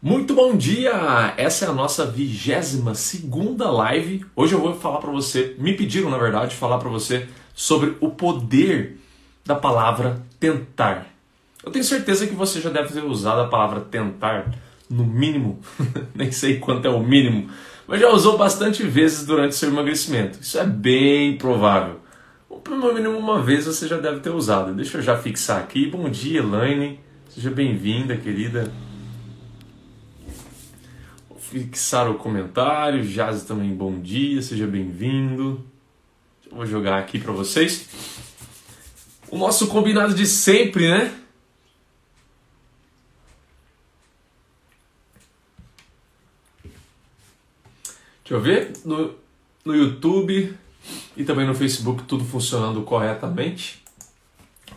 Muito bom dia! Essa é a nossa vigésima segunda live. Hoje eu vou falar para você, me pediram na verdade, falar para você sobre o poder da palavra tentar. Eu tenho certeza que você já deve ter usado a palavra tentar no mínimo, nem sei quanto é o mínimo, mas já usou bastante vezes durante seu emagrecimento. Isso é bem provável. Ou pelo mínimo uma vez você já deve ter usado. Deixa eu já fixar aqui. Bom dia, Elaine. Seja bem-vinda, querida fixar o comentário. Jazz também, bom dia, seja bem-vindo. Vou jogar aqui para vocês. O nosso combinado de sempre, né? Deixa eu ver. No, no YouTube e também no Facebook, tudo funcionando corretamente.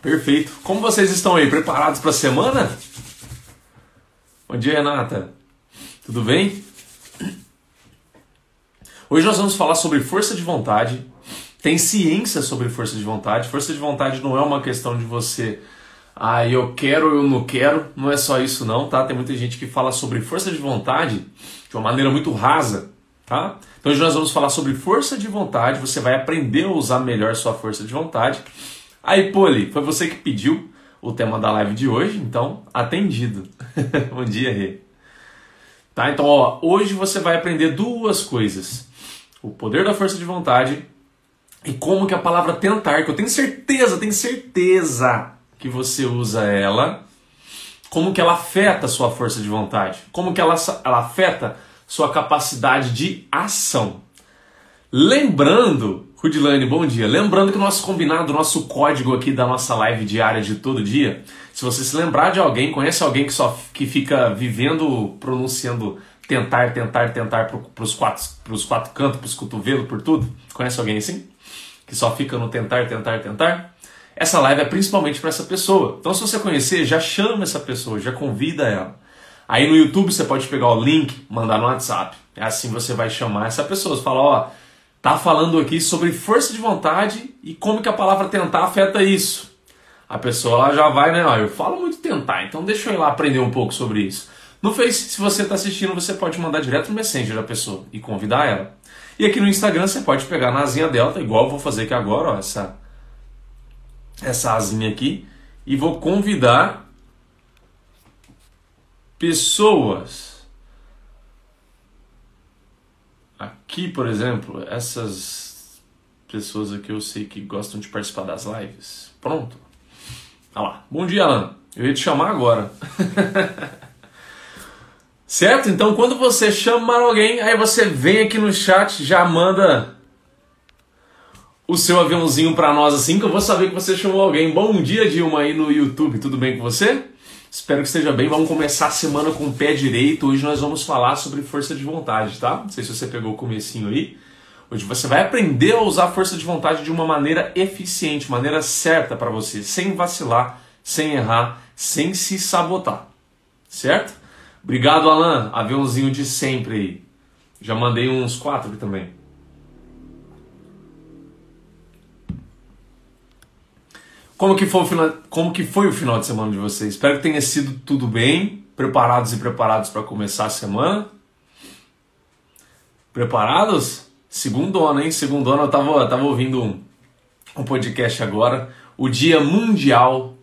Perfeito. Como vocês estão aí? Preparados para a semana? Bom dia, Renata. Tudo bem? Hoje nós vamos falar sobre força de vontade. Tem ciência sobre força de vontade. Força de vontade não é uma questão de você, ah, eu quero ou eu não quero. Não é só isso não, tá? Tem muita gente que fala sobre força de vontade de uma maneira muito rasa, tá? Então hoje nós vamos falar sobre força de vontade. Você vai aprender a usar melhor sua força de vontade. Aí, Poli, foi você que pediu o tema da live de hoje, então atendido. Bom dia, Rê. Tá? Então, ó, hoje você vai aprender duas coisas: o poder da força de vontade e como que a palavra tentar, que eu tenho certeza, tenho certeza que você usa ela, como que ela afeta a sua força de vontade, como que ela, ela afeta sua capacidade de ação. Lembrando, Rudilane, bom dia. Lembrando que o nosso combinado, o nosso código aqui da nossa live diária de todo dia se você se lembrar de alguém, conhece alguém que só que fica vivendo, pronunciando tentar, tentar, tentar para os quatro, pros quatro cantos, para os cotovelos, por tudo? Conhece alguém assim? Que só fica no tentar, tentar, tentar? Essa live é principalmente para essa pessoa. Então, se você conhecer, já chama essa pessoa, já convida ela. Aí no YouTube você pode pegar o link, mandar no WhatsApp. É assim você vai chamar essa pessoa. Você fala, ó, tá falando aqui sobre força de vontade e como que a palavra tentar afeta isso a pessoa já vai, né? Ó, eu falo muito tentar, então deixa eu ir lá aprender um pouco sobre isso. No Face, se você está assistindo, você pode mandar direto no Messenger da pessoa e convidar ela. E aqui no Instagram você pode pegar na asinha delta, igual eu vou fazer aqui agora, ó, essa, essa asinha aqui, e vou convidar pessoas. Aqui, por exemplo, essas pessoas aqui eu sei que gostam de participar das lives. Pronto. Olha lá. Bom dia, Alan. Eu ia te chamar agora. certo? Então, quando você chamar alguém, aí você vem aqui no chat, já manda o seu aviãozinho para nós assim, que eu vou saber que você chamou alguém. Bom dia, Dilma, aí no YouTube. Tudo bem com você? Espero que esteja bem. Vamos começar a semana com o pé direito. Hoje nós vamos falar sobre força de vontade, tá? Não sei se você pegou o comecinho aí. Hoje você vai aprender a usar força de vontade de uma maneira eficiente, maneira certa para você, sem vacilar, sem errar, sem se sabotar. Certo? Obrigado, Alan. Aviãozinho de sempre aí. Já mandei uns quatro também. Como que, foi o final, como que foi o final de semana de vocês? Espero que tenha sido tudo bem, preparados e preparados para começar a semana. Preparados? Segundona, hein? Segundona, eu tava, eu tava ouvindo um, um podcast agora, o Dia Mundial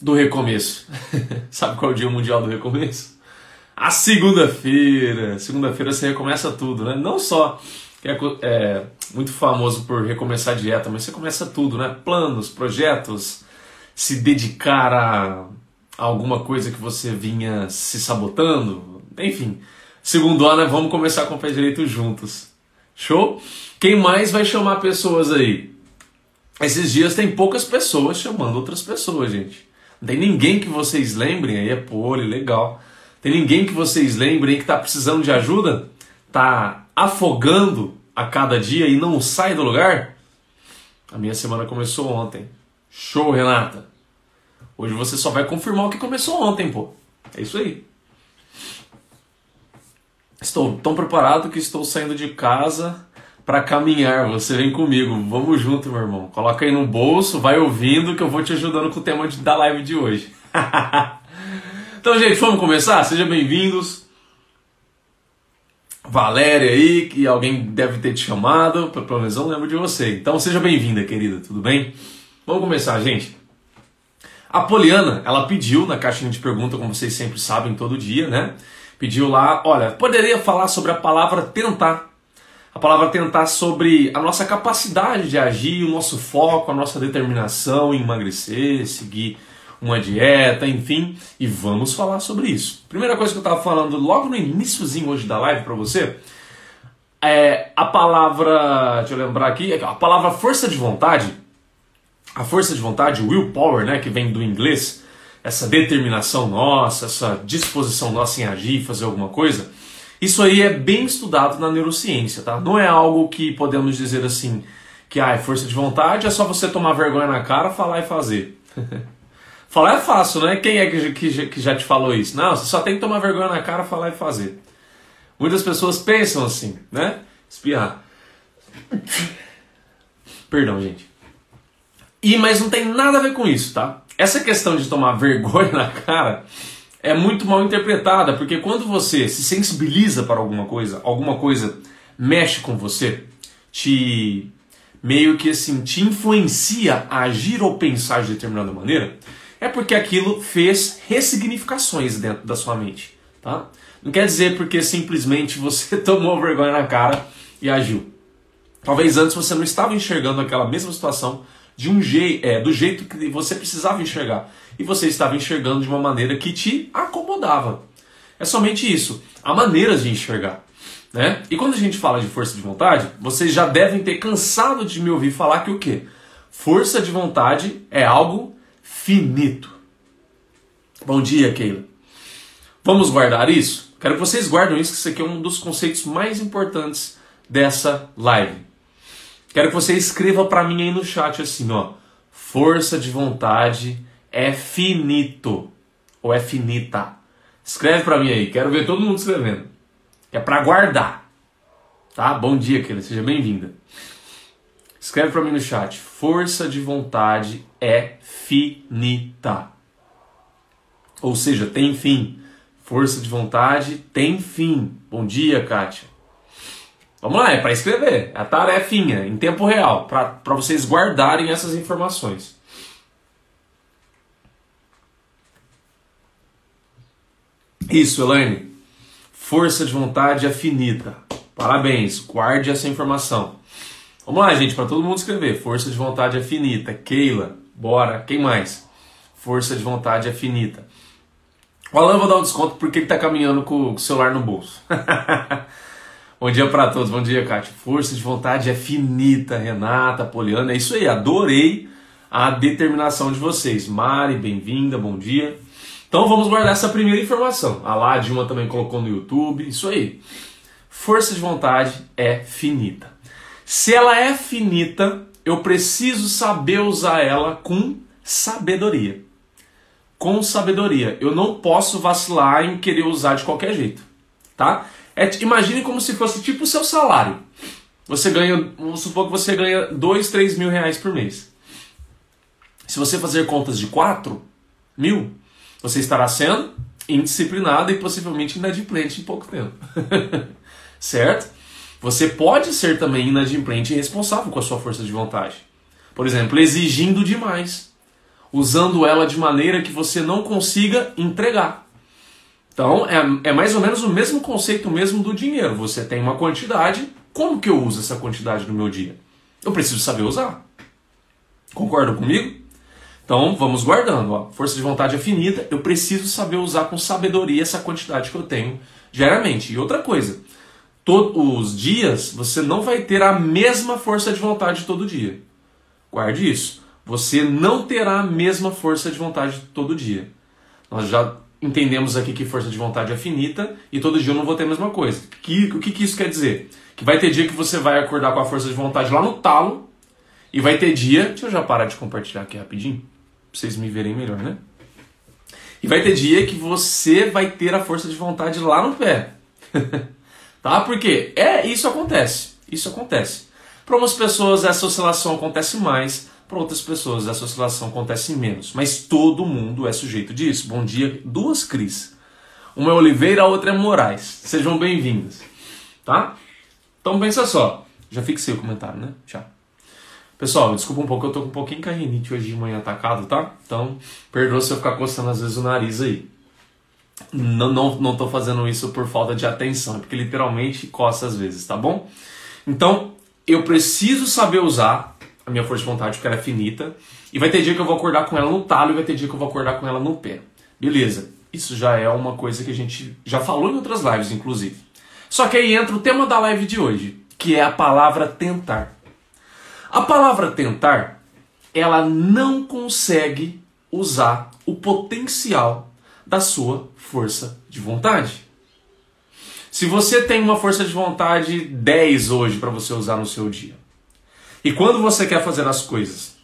do Recomeço. Sabe qual é o Dia Mundial do Recomeço? A segunda-feira. Segunda-feira você recomeça tudo, né? Não só que é, é, muito famoso por recomeçar a dieta, mas você começa tudo, né? Planos, projetos, se dedicar a, alguma coisa que você vinha se sabotando, enfim. Segundo ano, vamos começar com o pé direito juntos. Show? Quem mais vai chamar pessoas aí? Esses dias tem poucas pessoas chamando outras pessoas, gente. Não tem ninguém que vocês lembrem aí, é pole, legal. Tem ninguém que vocês lembrem que está precisando de ajuda? Tá afogando a cada dia e não sai do lugar? A minha semana começou ontem. Show, Renata. Hoje você só vai confirmar o que começou ontem, pô. É isso aí. Estou tão preparado que estou saindo de casa para caminhar. Você vem comigo. Vamos junto, meu irmão. Coloca aí no bolso, vai ouvindo que eu vou te ajudando com o tema da live de hoje. então, gente, vamos começar? Sejam bem-vindos. Valéria aí, que alguém deve ter te chamado, pelo menos eu lembro de você. Então seja bem-vinda, querida, tudo bem? Vamos começar, gente. A Poliana, ela pediu na caixinha de pergunta, como vocês sempre sabem, todo dia, né? Pediu lá, olha, poderia falar sobre a palavra tentar. A palavra tentar sobre a nossa capacidade de agir, o nosso foco, a nossa determinação em emagrecer, seguir uma dieta, enfim, e vamos falar sobre isso. Primeira coisa que eu estava falando logo no iníciozinho hoje da live para você é a palavra, deixa eu lembrar aqui, a palavra força de vontade. A força de vontade, willpower, né, que vem do inglês, essa determinação nossa, essa disposição nossa em agir, fazer alguma coisa. Isso aí é bem estudado na neurociência, tá? Não é algo que podemos dizer assim, que ah, força de vontade é só você tomar vergonha na cara, falar e fazer. Falar é fácil, né? Quem é que, que, que já te falou isso? Não, você só tem que tomar vergonha na cara, falar e fazer. Muitas pessoas pensam assim, né? Espirrar. Perdão, gente. E mas não tem nada a ver com isso, tá? Essa questão de tomar vergonha na cara é muito mal interpretada, porque quando você se sensibiliza para alguma coisa, alguma coisa mexe com você, te meio que assim te influencia a agir ou pensar de determinada maneira, é porque aquilo fez ressignificações dentro da sua mente, tá? Não quer dizer porque simplesmente você tomou vergonha na cara e agiu. Talvez antes você não estava enxergando aquela mesma situação de um jeito, é, do jeito que você precisava enxergar e você estava enxergando de uma maneira que te acomodava. É somente isso, há maneiras de enxergar. Né? E quando a gente fala de força de vontade, vocês já devem ter cansado de me ouvir falar que o quê? Força de vontade é algo finito. Bom dia, Keila. Vamos guardar isso? Quero que vocês guardem isso, que isso aqui é um dos conceitos mais importantes dessa live. Quero que você escreva para mim aí no chat assim, ó. Força de vontade é finito ou é finita. Escreve para mim aí, quero ver todo mundo escrevendo. É para guardar. Tá? Bom dia, Keila, seja bem-vinda. Escreve para mim no chat. Força de vontade é finita. Ou seja, tem fim. Força de vontade tem fim. Bom dia, Kátia. Vamos lá, é para escrever. É a tarefinha, em tempo real, para vocês guardarem essas informações. Isso, Elaine. Força de vontade é finita. Parabéns, guarde essa informação. Vamos lá, gente, para todo mundo escrever. Força de vontade é finita. Keila, bora. Quem mais? Força de vontade é finita. O Alan vou dar um desconto porque ele está caminhando com o celular no bolso. bom dia para todos, bom dia, Kátia. Força de vontade é finita, Renata, Poliana, é isso aí, adorei a determinação de vocês. Mari, bem-vinda, bom dia. Então vamos guardar essa primeira informação. A Ládima também colocou no YouTube, isso aí. Força de vontade é finita. Se ela é finita, eu preciso saber usar ela com sabedoria. Com sabedoria. Eu não posso vacilar em querer usar de qualquer jeito, tá? É, imagine como se fosse tipo o seu salário. Você ganha, vamos supor que você ganha 2, 3 mil reais por mês. Se você fazer contas de 4 mil, você estará sendo indisciplinado e possivelmente inadimplente em pouco tempo. certo? Você pode ser também inadimplente e irresponsável com a sua força de vontade. Por exemplo, exigindo demais, usando ela de maneira que você não consiga entregar. Então, é, é mais ou menos o mesmo conceito mesmo do dinheiro. Você tem uma quantidade, como que eu uso essa quantidade no meu dia? Eu preciso saber usar. Concorda comigo? Então, vamos guardando. Ó. Força de vontade é finita, eu preciso saber usar com sabedoria essa quantidade que eu tenho diariamente. E outra coisa, todos os dias, você não vai ter a mesma força de vontade todo dia. Guarde isso. Você não terá a mesma força de vontade todo dia. Nós já entendemos aqui que força de vontade é finita e todo dia eu não vou ter a mesma coisa. Que, o que, que isso quer dizer? Que vai ter dia que você vai acordar com a força de vontade lá no talo e vai ter dia. Deixa eu já parar de compartilhar aqui rapidinho, pra vocês me verem melhor, né? E vai ter dia que você vai ter a força de vontade lá no pé. Tá? Porque é, isso acontece. Isso acontece. Para umas pessoas essa oscilação acontece mais, para outras pessoas essa oscilação acontece menos. Mas todo mundo é sujeito disso. Bom dia, duas Cris. Uma é Oliveira, a outra é Moraes. Sejam bem-vindos. tá? Então pensa só. Já fixei o comentário, né? Já. Pessoal, desculpa um pouco, eu tô com um pouquinho carrinite hoje de manhã atacado, tá? Então, perdoa se eu ficar coçando às vezes o nariz aí. Não, não, não tô fazendo isso por falta de atenção, é porque literalmente coça às vezes, tá bom? Então, eu preciso saber usar a minha força de vontade, porque ela é finita. E vai ter dia que eu vou acordar com ela no talo e vai ter dia que eu vou acordar com ela no pé. Beleza. Isso já é uma coisa que a gente já falou em outras lives, inclusive. Só que aí entra o tema da live de hoje, que é a palavra tentar. A palavra tentar, ela não consegue usar o potencial da sua força de vontade. Se você tem uma força de vontade 10 hoje para você usar no seu dia, e quando você quer fazer as coisas,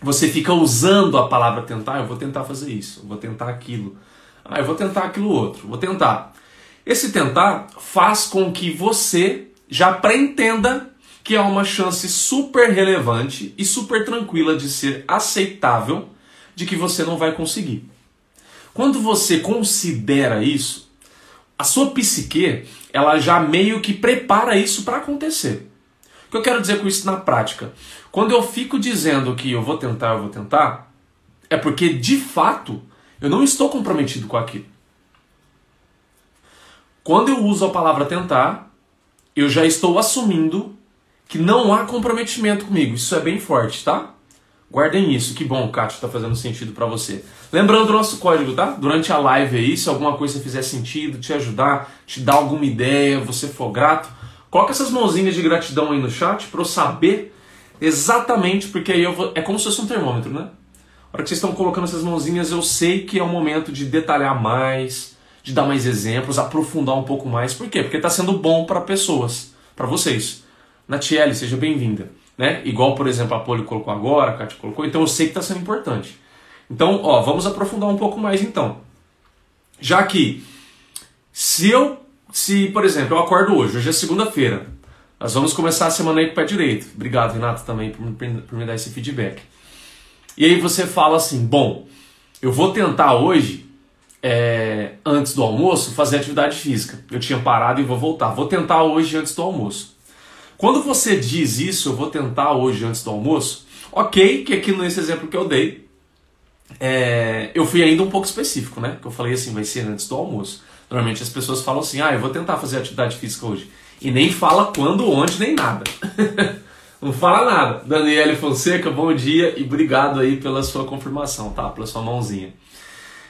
você fica usando a palavra tentar, eu vou tentar fazer isso, eu vou tentar aquilo, ah, eu vou tentar aquilo outro, vou tentar. Esse tentar faz com que você já pré-entenda que há uma chance super relevante e super tranquila de ser aceitável de que você não vai conseguir. Quando você considera isso, a sua psique, ela já meio que prepara isso para acontecer. O que eu quero dizer com isso na prática? Quando eu fico dizendo que eu vou tentar, eu vou tentar, é porque de fato eu não estou comprometido com aquilo. Quando eu uso a palavra tentar, eu já estou assumindo que não há comprometimento comigo. Isso é bem forte, tá? Guardem isso. Que bom, Kátia, está fazendo sentido para você. Lembrando do nosso código, tá? Durante a live aí, se alguma coisa fizer sentido, te ajudar, te dar alguma ideia, você for grato, coloca essas mãozinhas de gratidão aí no chat para eu saber exatamente, porque aí eu vou... é como se fosse um termômetro, né? A hora que vocês estão colocando essas mãozinhas, eu sei que é o momento de detalhar mais, de dar mais exemplos, aprofundar um pouco mais. Por quê? Porque está sendo bom para pessoas, para vocês. Natiele, seja bem-vinda. Né? Igual, por exemplo, a Poli colocou agora, a Kátia colocou, então eu sei que está sendo importante. Então, ó, vamos aprofundar um pouco mais então. Já que, se eu, se, por exemplo, eu acordo hoje, hoje é segunda-feira, nós vamos começar a semana aí com o pé direito. Obrigado, Renato, também por, por me dar esse feedback. E aí você fala assim, bom, eu vou tentar hoje, é, antes do almoço, fazer atividade física. Eu tinha parado e vou voltar. Vou tentar hoje antes do almoço. Quando você diz isso, eu vou tentar hoje antes do almoço, ok, que aqui nesse exemplo que eu dei, é, eu fui ainda um pouco específico, né? Que eu falei assim, vai ser antes do almoço. Normalmente as pessoas falam assim, ah, eu vou tentar fazer atividade física hoje. E nem fala quando, onde, nem nada. Não fala nada. Daniele Fonseca, bom dia e obrigado aí pela sua confirmação, tá? Pela sua mãozinha.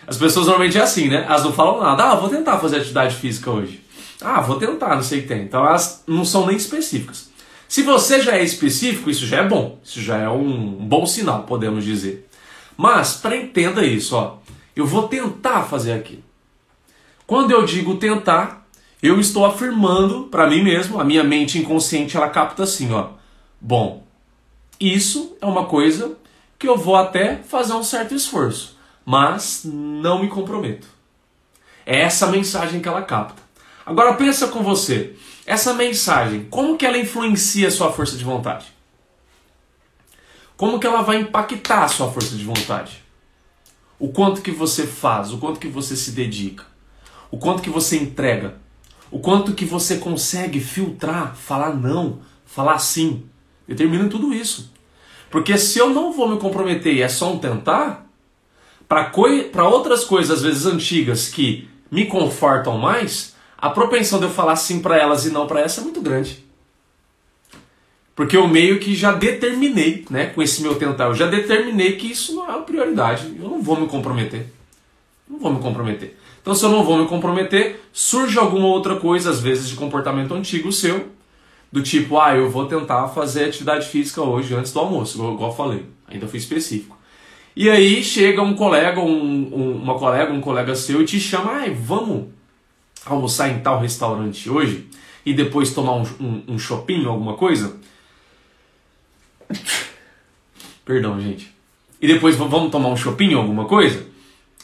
As pessoas normalmente é assim, né? Elas não falam nada. Ah, vou tentar fazer atividade física hoje. Ah, vou tentar, não sei o que tem. Então elas não são nem específicas. Se você já é específico, isso já é bom. Isso já é um bom sinal, podemos dizer. Mas, para entenda isso, ó, eu vou tentar fazer aquilo. Quando eu digo tentar, eu estou afirmando para mim mesmo, a minha mente inconsciente ela capta assim, ó. Bom, isso é uma coisa que eu vou até fazer um certo esforço, mas não me comprometo. É essa mensagem que ela capta. Agora pensa com você, essa mensagem, como que ela influencia a sua força de vontade? Como que ela vai impactar a sua força de vontade? O quanto que você faz, o quanto que você se dedica, o quanto que você entrega, o quanto que você consegue filtrar, falar não, falar sim, Determina tudo isso. Porque se eu não vou me comprometer e é só um tentar, para outras coisas, às vezes antigas, que me confortam mais, a propensão de eu falar sim para elas e não para essa é muito grande. Porque eu meio que já determinei, né, com esse meu tentar, eu já determinei que isso não é a prioridade. Eu não vou me comprometer. Não vou me comprometer. Então, se eu não vou me comprometer, surge alguma outra coisa, às vezes de comportamento antigo seu, do tipo, ah, eu vou tentar fazer atividade física hoje antes do almoço, igual eu falei, ainda fui específico. E aí chega um colega, um, um, uma colega, um colega seu e te chama, ah, vamos almoçar em tal restaurante hoje e depois tomar um, um, um shopping, alguma coisa? Perdão, gente. E depois vamos tomar um shopping, alguma coisa?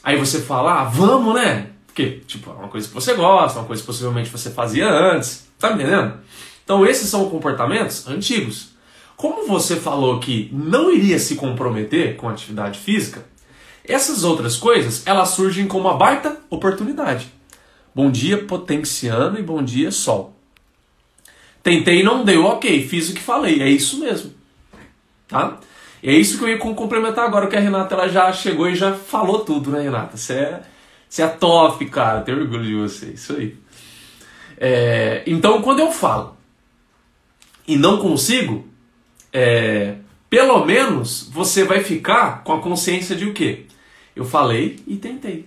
Aí você fala, ah, vamos, né? Porque, tipo, é uma coisa que você gosta, uma coisa que possivelmente você fazia antes. Tá me entendendo? Então, esses são comportamentos antigos. Como você falou que não iria se comprometer com atividade física, essas outras coisas elas surgem como uma baita oportunidade. Bom dia, potenciano, e bom dia, sol. Tentei e não deu, ok, fiz o que falei, é isso mesmo. Tá? E é isso que eu ia complementar agora, que a Renata ela já chegou e já falou tudo, né, Renata? Você é, você é top, cara, tenho orgulho de você, isso aí. É, então, quando eu falo e não consigo, é, pelo menos você vai ficar com a consciência de o quê? Eu falei e tentei.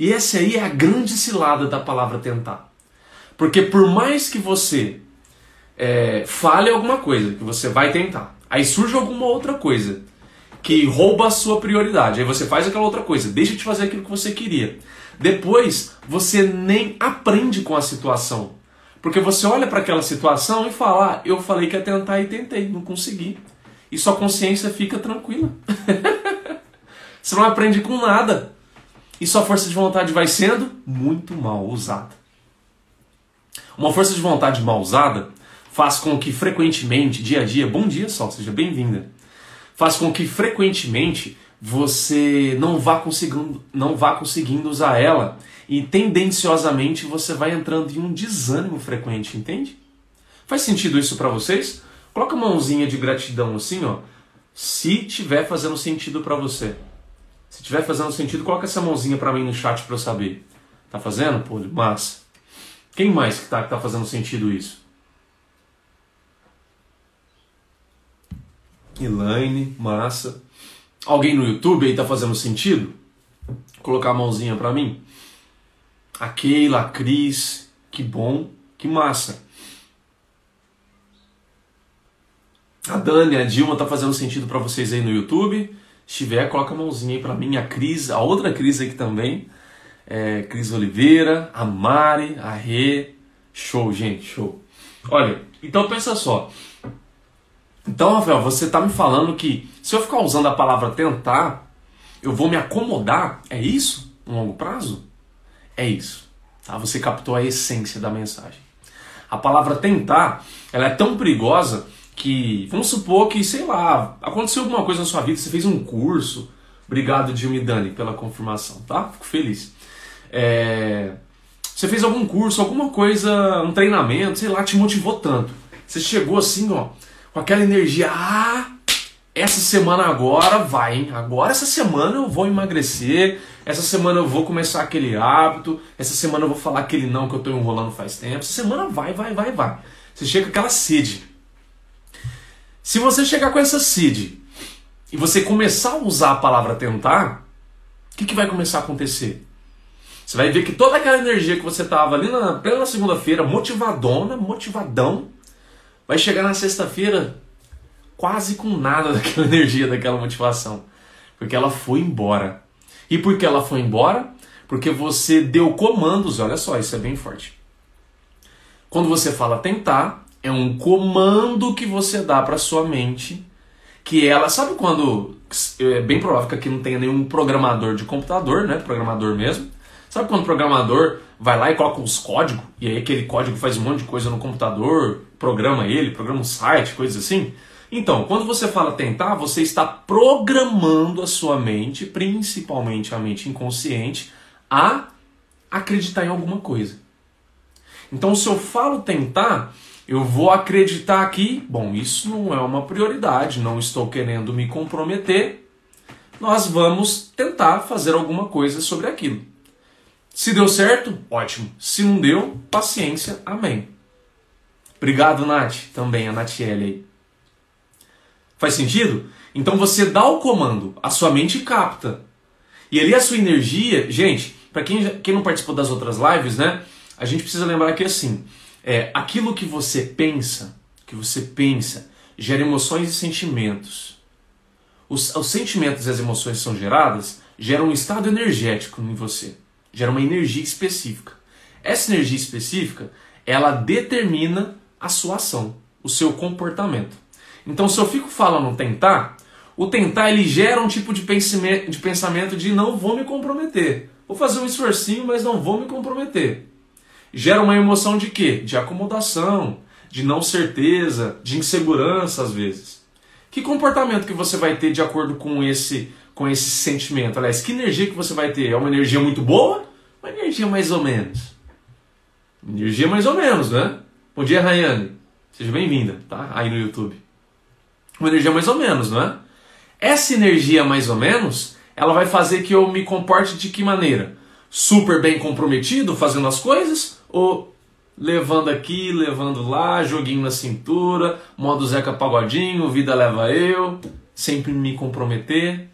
E essa aí é a grande cilada da palavra tentar. Porque por mais que você é, fale alguma coisa, que você vai tentar, aí surge alguma outra coisa que rouba a sua prioridade, aí você faz aquela outra coisa, deixa de fazer aquilo que você queria. Depois você nem aprende com a situação. Porque você olha para aquela situação e fala: ah, eu falei que ia tentar e tentei, não consegui. E sua consciência fica tranquila. você não aprende com nada. E sua força de vontade vai sendo muito mal usada. Uma força de vontade mal usada faz com que frequentemente, dia a dia, bom dia Sol, seja bem-vinda. Faz com que frequentemente você não vá conseguindo, não vá conseguindo usar ela e tendenciosamente você vai entrando em um desânimo frequente, entende? Faz sentido isso para vocês? Coloca a mãozinha de gratidão assim, ó, se tiver fazendo sentido para você. Se tiver fazendo sentido, coloca essa mãozinha para mim no chat para eu saber. Tá fazendo? Pô, massa. Quem mais que tá, que tá fazendo sentido isso? Elaine, massa. Alguém no YouTube aí tá fazendo sentido? Colocar a mãozinha para mim. A Keila, a Cris, que bom, que massa. A Dani, a Dilma tá fazendo sentido para vocês aí no YouTube. Se tiver, coloca a mãozinha aí para mim. A Cris, a outra Cris aqui também. É, Cris Oliveira, a Mari, a Rê. Show, gente, show. Olha, então pensa só. Então, Rafael, você está me falando que se eu ficar usando a palavra tentar, eu vou me acomodar? É isso? No longo prazo? É isso. Tá? Você captou a essência da mensagem. A palavra tentar, ela é tão perigosa que, vamos supor que, sei lá, aconteceu alguma coisa na sua vida, você fez um curso. Obrigado, e Dani, pela confirmação, tá? Fico feliz. É... Você fez algum curso, alguma coisa, um treinamento, sei lá, te motivou tanto. Você chegou assim, ó, com aquela energia, ah, essa semana agora vai, hein? Agora essa semana eu vou emagrecer, essa semana eu vou começar aquele hábito, essa semana eu vou falar aquele não que eu tô enrolando faz tempo. Essa semana vai, vai, vai, vai. Você chega com aquela sede. Se você chegar com essa sede e você começar a usar a palavra tentar, o que, que vai começar a acontecer? Você vai ver que toda aquela energia que você tava ali na plena segunda-feira, motivadona, motivadão, vai chegar na sexta-feira quase com nada daquela energia, daquela motivação. Porque ela foi embora. E por que ela foi embora? Porque você deu comandos, olha só, isso é bem forte. Quando você fala tentar, é um comando que você dá para sua mente, que ela, sabe quando é bem provável que aqui não tenha nenhum programador de computador, né, programador mesmo. Sabe quando o programador vai lá e coloca uns códigos, e aí aquele código faz um monte de coisa no computador, programa ele, programa um site, coisas assim? Então, quando você fala tentar, você está programando a sua mente, principalmente a mente inconsciente, a acreditar em alguma coisa. Então, se eu falo tentar, eu vou acreditar que, bom, isso não é uma prioridade, não estou querendo me comprometer, nós vamos tentar fazer alguma coisa sobre aquilo. Se deu certo, ótimo. Se não deu, paciência, amém. Obrigado, Nath, também, a Natiele aí. Faz sentido? Então você dá o comando, a sua mente capta. E ali a sua energia, gente, para quem, quem não participou das outras lives, né? A gente precisa lembrar que assim, é, aquilo que você pensa, que você pensa, gera emoções e sentimentos. Os, os sentimentos e as emoções são geradas, geram um estado energético em você gera uma energia específica. Essa energia específica, ela determina a sua ação, o seu comportamento. Então, se eu fico falando tentar, o tentar ele gera um tipo de pensamento, de não vou me comprometer. Vou fazer um esforcinho, mas não vou me comprometer. Gera uma emoção de quê? De acomodação, de não certeza, de insegurança às vezes. Que comportamento que você vai ter de acordo com esse com esse sentimento? Aliás, que energia que você vai ter? É uma energia muito boa? Uma energia mais ou menos? Energia mais ou menos, né? Bom dia, Rayane. Seja bem-vinda, tá? Aí no YouTube. Uma energia mais ou menos, não é? Essa energia mais ou menos, ela vai fazer que eu me comporte de que maneira? Super bem comprometido, fazendo as coisas? Ou levando aqui, levando lá, joguinho na cintura, modo Zeca Pagodinho, vida leva eu, sempre me comprometer?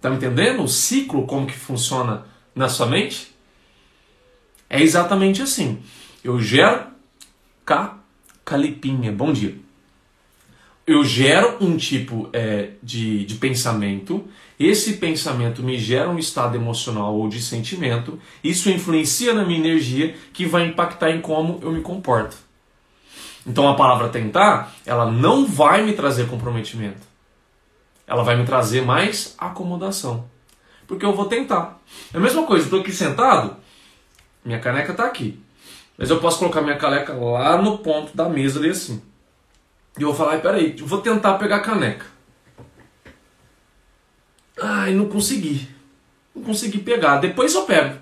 Tá me entendendo o ciclo, como que funciona na sua mente? É exatamente assim. Eu gero Ca, calipinha, bom dia. Eu gero um tipo é, de, de pensamento, esse pensamento me gera um estado emocional ou de sentimento, isso influencia na minha energia que vai impactar em como eu me comporto. Então a palavra tentar, ela não vai me trazer comprometimento ela vai me trazer mais acomodação. Porque eu vou tentar. É a mesma coisa, estou aqui sentado, minha caneca está aqui. Mas eu posso colocar minha caneca lá no ponto da mesa ali assim. E eu vou falar, peraí, eu vou tentar pegar a caneca. Ai, não consegui. Não consegui pegar. Depois eu pego.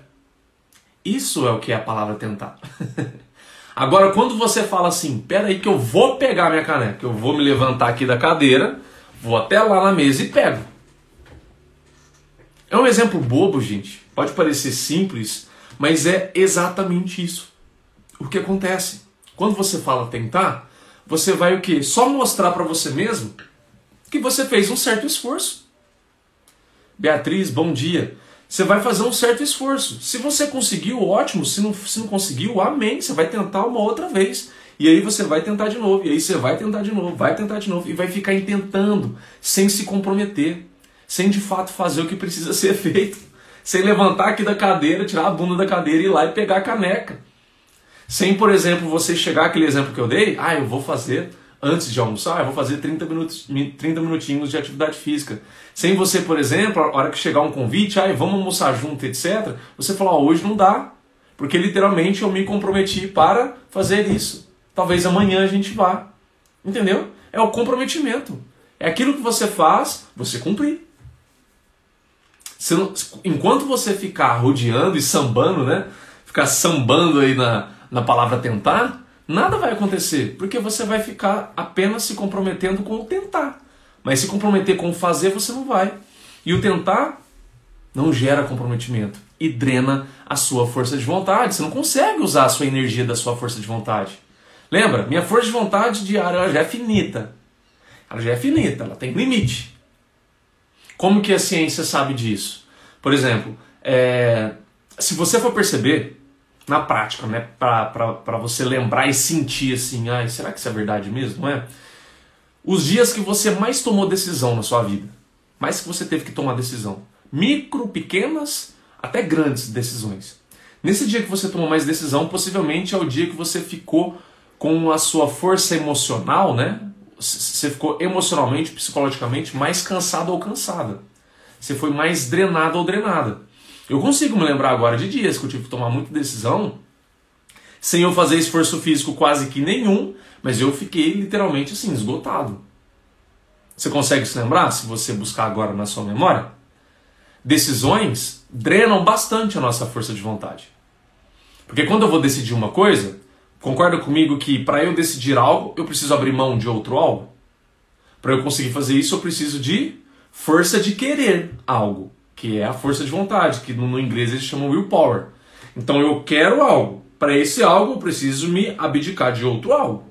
Isso é o que é a palavra tentar. Agora, quando você fala assim, peraí que eu vou pegar minha caneca, eu vou me levantar aqui da cadeira, Vou até lá na mesa e pego. É um exemplo bobo, gente. Pode parecer simples, mas é exatamente isso. O que acontece? Quando você fala tentar, você vai o quê? Só mostrar para você mesmo que você fez um certo esforço. Beatriz, bom dia. Você vai fazer um certo esforço. Se você conseguiu, ótimo. Se não, se não conseguiu, amém. Você vai tentar uma outra vez. E aí você vai tentar de novo, e aí você vai tentar de novo, vai tentar de novo, e vai ficar tentando, sem se comprometer, sem de fato fazer o que precisa ser feito, sem levantar aqui da cadeira, tirar a bunda da cadeira e ir lá e pegar a caneca. Sem, por exemplo, você chegar aquele exemplo que eu dei, ah, eu vou fazer antes de almoçar, eu vou fazer 30, minutos, 30 minutinhos de atividade física. Sem você, por exemplo, a hora que chegar um convite, ah, vamos almoçar junto, etc., você falar, hoje não dá, porque literalmente eu me comprometi para fazer isso. Talvez amanhã a gente vá. Entendeu? É o comprometimento. É aquilo que você faz, você cumprir. Você não, enquanto você ficar rodeando e sambando, né? Ficar sambando aí na, na palavra tentar, nada vai acontecer. Porque você vai ficar apenas se comprometendo com o tentar. Mas se comprometer com o fazer, você não vai. E o tentar não gera comprometimento e drena a sua força de vontade. Você não consegue usar a sua energia da sua força de vontade. Lembra? Minha força de vontade diária ela já é finita. Ela já é finita, ela tem limite. Como que a ciência sabe disso? Por exemplo, é, se você for perceber, na prática, né, para você lembrar e sentir assim, ai, será que isso é verdade mesmo? Não é? Os dias que você mais tomou decisão na sua vida, mais que você teve que tomar decisão, micro, pequenas, até grandes decisões. Nesse dia que você tomou mais decisão, possivelmente é o dia que você ficou com a sua força emocional, né? Você ficou emocionalmente, psicologicamente mais cansado ou cansada. Você foi mais drenado ou drenada. Eu consigo me lembrar agora de dias que eu tive que tomar muita decisão sem eu fazer esforço físico quase que nenhum, mas eu fiquei literalmente assim, esgotado. Você consegue se lembrar se você buscar agora na sua memória? Decisões drenam bastante a nossa força de vontade. Porque quando eu vou decidir uma coisa, Concorda comigo que para eu decidir algo, eu preciso abrir mão de outro algo? Para eu conseguir fazer isso, eu preciso de força de querer algo, que é a força de vontade, que no, inglês eles chamam willpower. Então eu quero algo. Para esse algo, eu preciso me abdicar de outro algo.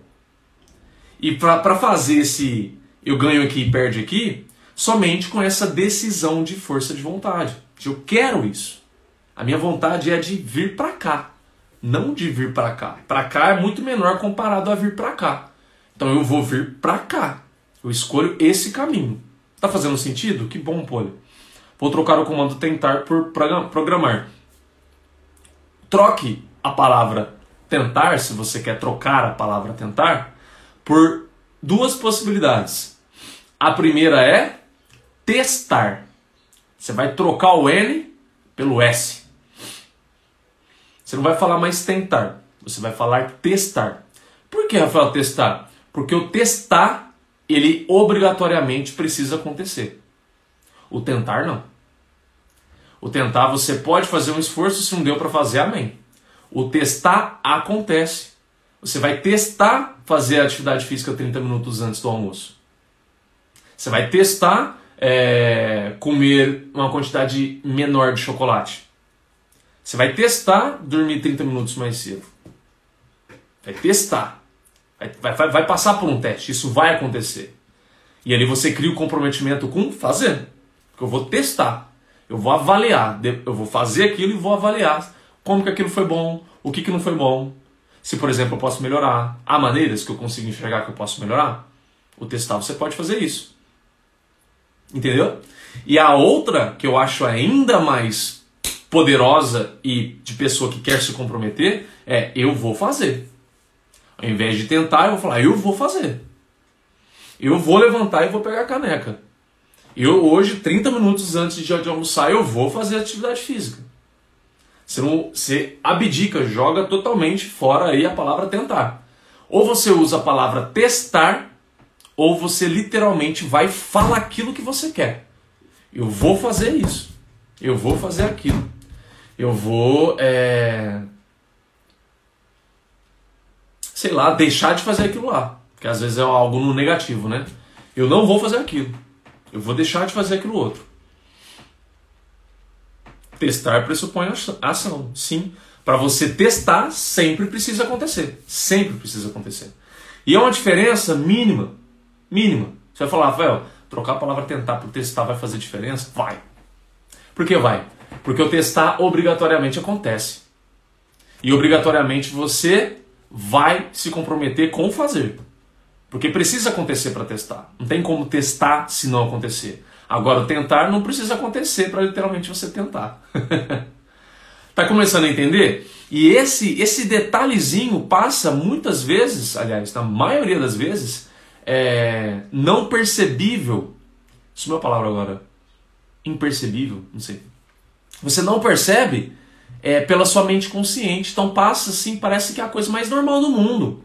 E para fazer esse eu ganho aqui e perde aqui, somente com essa decisão de força de vontade. De eu quero isso. A minha vontade é de vir para cá não de vir para cá. Para cá é muito menor comparado a vir para cá. Então eu vou vir para cá. Eu escolho esse caminho. Tá fazendo sentido? Que bom, Poli. Vou trocar o comando tentar por programar. Troque a palavra tentar, se você quer trocar a palavra tentar, por duas possibilidades. A primeira é testar. Você vai trocar o N pelo S. Você não vai falar mais tentar, você vai falar testar. Por que, Rafael, testar? Porque o testar, ele obrigatoriamente precisa acontecer. O tentar, não. O tentar, você pode fazer um esforço, se não deu para fazer, amém. O testar acontece. Você vai testar fazer a atividade física 30 minutos antes do almoço. Você vai testar é, comer uma quantidade menor de chocolate. Você vai testar dormir 30 minutos mais cedo. Vai testar. Vai, vai, vai passar por um teste. Isso vai acontecer. E ali você cria o comprometimento com fazendo. Porque eu vou testar. Eu vou avaliar. Eu vou fazer aquilo e vou avaliar como que aquilo foi bom, o que, que não foi bom. Se, por exemplo, eu posso melhorar. Há maneiras que eu consigo enxergar que eu posso melhorar? O testar você pode fazer isso. Entendeu? E a outra que eu acho ainda mais poderosa e de pessoa que quer se comprometer é eu vou fazer. Ao invés de tentar, eu vou falar, eu vou fazer. Eu vou levantar e vou pegar a caneca. Eu hoje, 30 minutos antes de, almoçar, eu vou fazer atividade física. Você, não, você abdica, joga totalmente fora aí a palavra tentar. Ou você usa a palavra testar ou você literalmente vai falar aquilo que você quer. Eu vou fazer isso. Eu vou fazer aquilo. Eu vou, é... sei lá, deixar de fazer aquilo lá. Que às vezes é algo no negativo, né? Eu não vou fazer aquilo. Eu vou deixar de fazer aquilo outro. Testar pressupõe ação, sim. Para você testar, sempre precisa acontecer. Sempre precisa acontecer. E é uma diferença mínima Mínima. Você vai falar, Rafael, trocar a palavra tentar por testar vai fazer diferença? Vai. Por que vai? Porque o testar obrigatoriamente acontece. E obrigatoriamente você vai se comprometer com fazer. Porque precisa acontecer para testar. Não tem como testar se não acontecer. Agora, tentar não precisa acontecer para literalmente você tentar. tá começando a entender? E esse, esse detalhezinho passa muitas vezes, aliás, na maioria das vezes, é, não percebível. Sumiu a palavra agora. Impercebível, não sei. Você não percebe é, pela sua mente consciente. Então passa assim, parece que é a coisa mais normal do mundo.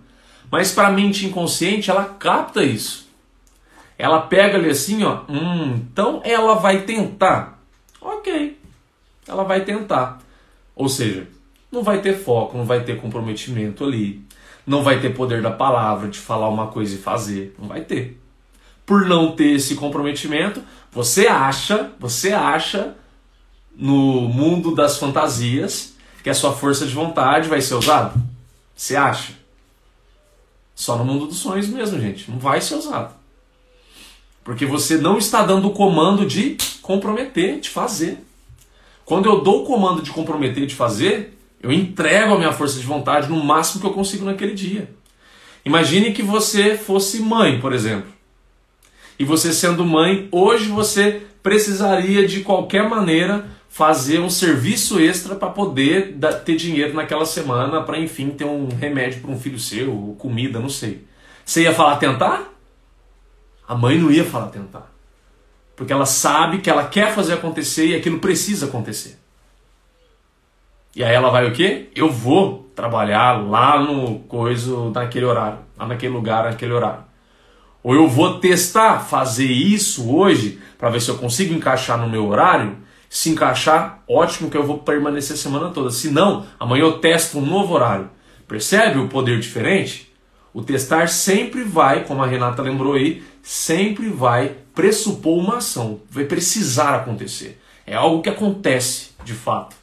Mas para a mente inconsciente, ela capta isso. Ela pega ali assim, ó. Hum, então ela vai tentar. Ok. Ela vai tentar. Ou seja, não vai ter foco, não vai ter comprometimento ali. Não vai ter poder da palavra, de falar uma coisa e fazer. Não vai ter. Por não ter esse comprometimento, você acha, você acha no mundo das fantasias que a sua força de vontade vai ser usada? Você acha? Só no mundo dos sonhos mesmo, gente. Não vai ser usado. Porque você não está dando o comando de comprometer, de fazer. Quando eu dou o comando de comprometer, de fazer, eu entrego a minha força de vontade no máximo que eu consigo naquele dia. Imagine que você fosse mãe, por exemplo. E você sendo mãe, hoje você precisaria de qualquer maneira fazer um serviço extra para poder ter dinheiro naquela semana para enfim ter um remédio para um filho seu, comida, não sei. Você ia falar tentar? A mãe não ia falar tentar. Porque ela sabe que ela quer fazer acontecer e aquilo precisa acontecer. E aí ela vai o quê? Eu vou trabalhar lá no coisa naquele horário, lá naquele lugar, naquele horário. Ou eu vou testar fazer isso hoje para ver se eu consigo encaixar no meu horário. Se encaixar, ótimo que eu vou permanecer a semana toda. Se não, amanhã eu testo um novo horário. Percebe o poder diferente? O testar sempre vai, como a Renata lembrou aí, sempre vai pressupor uma ação, vai precisar acontecer. É algo que acontece de fato.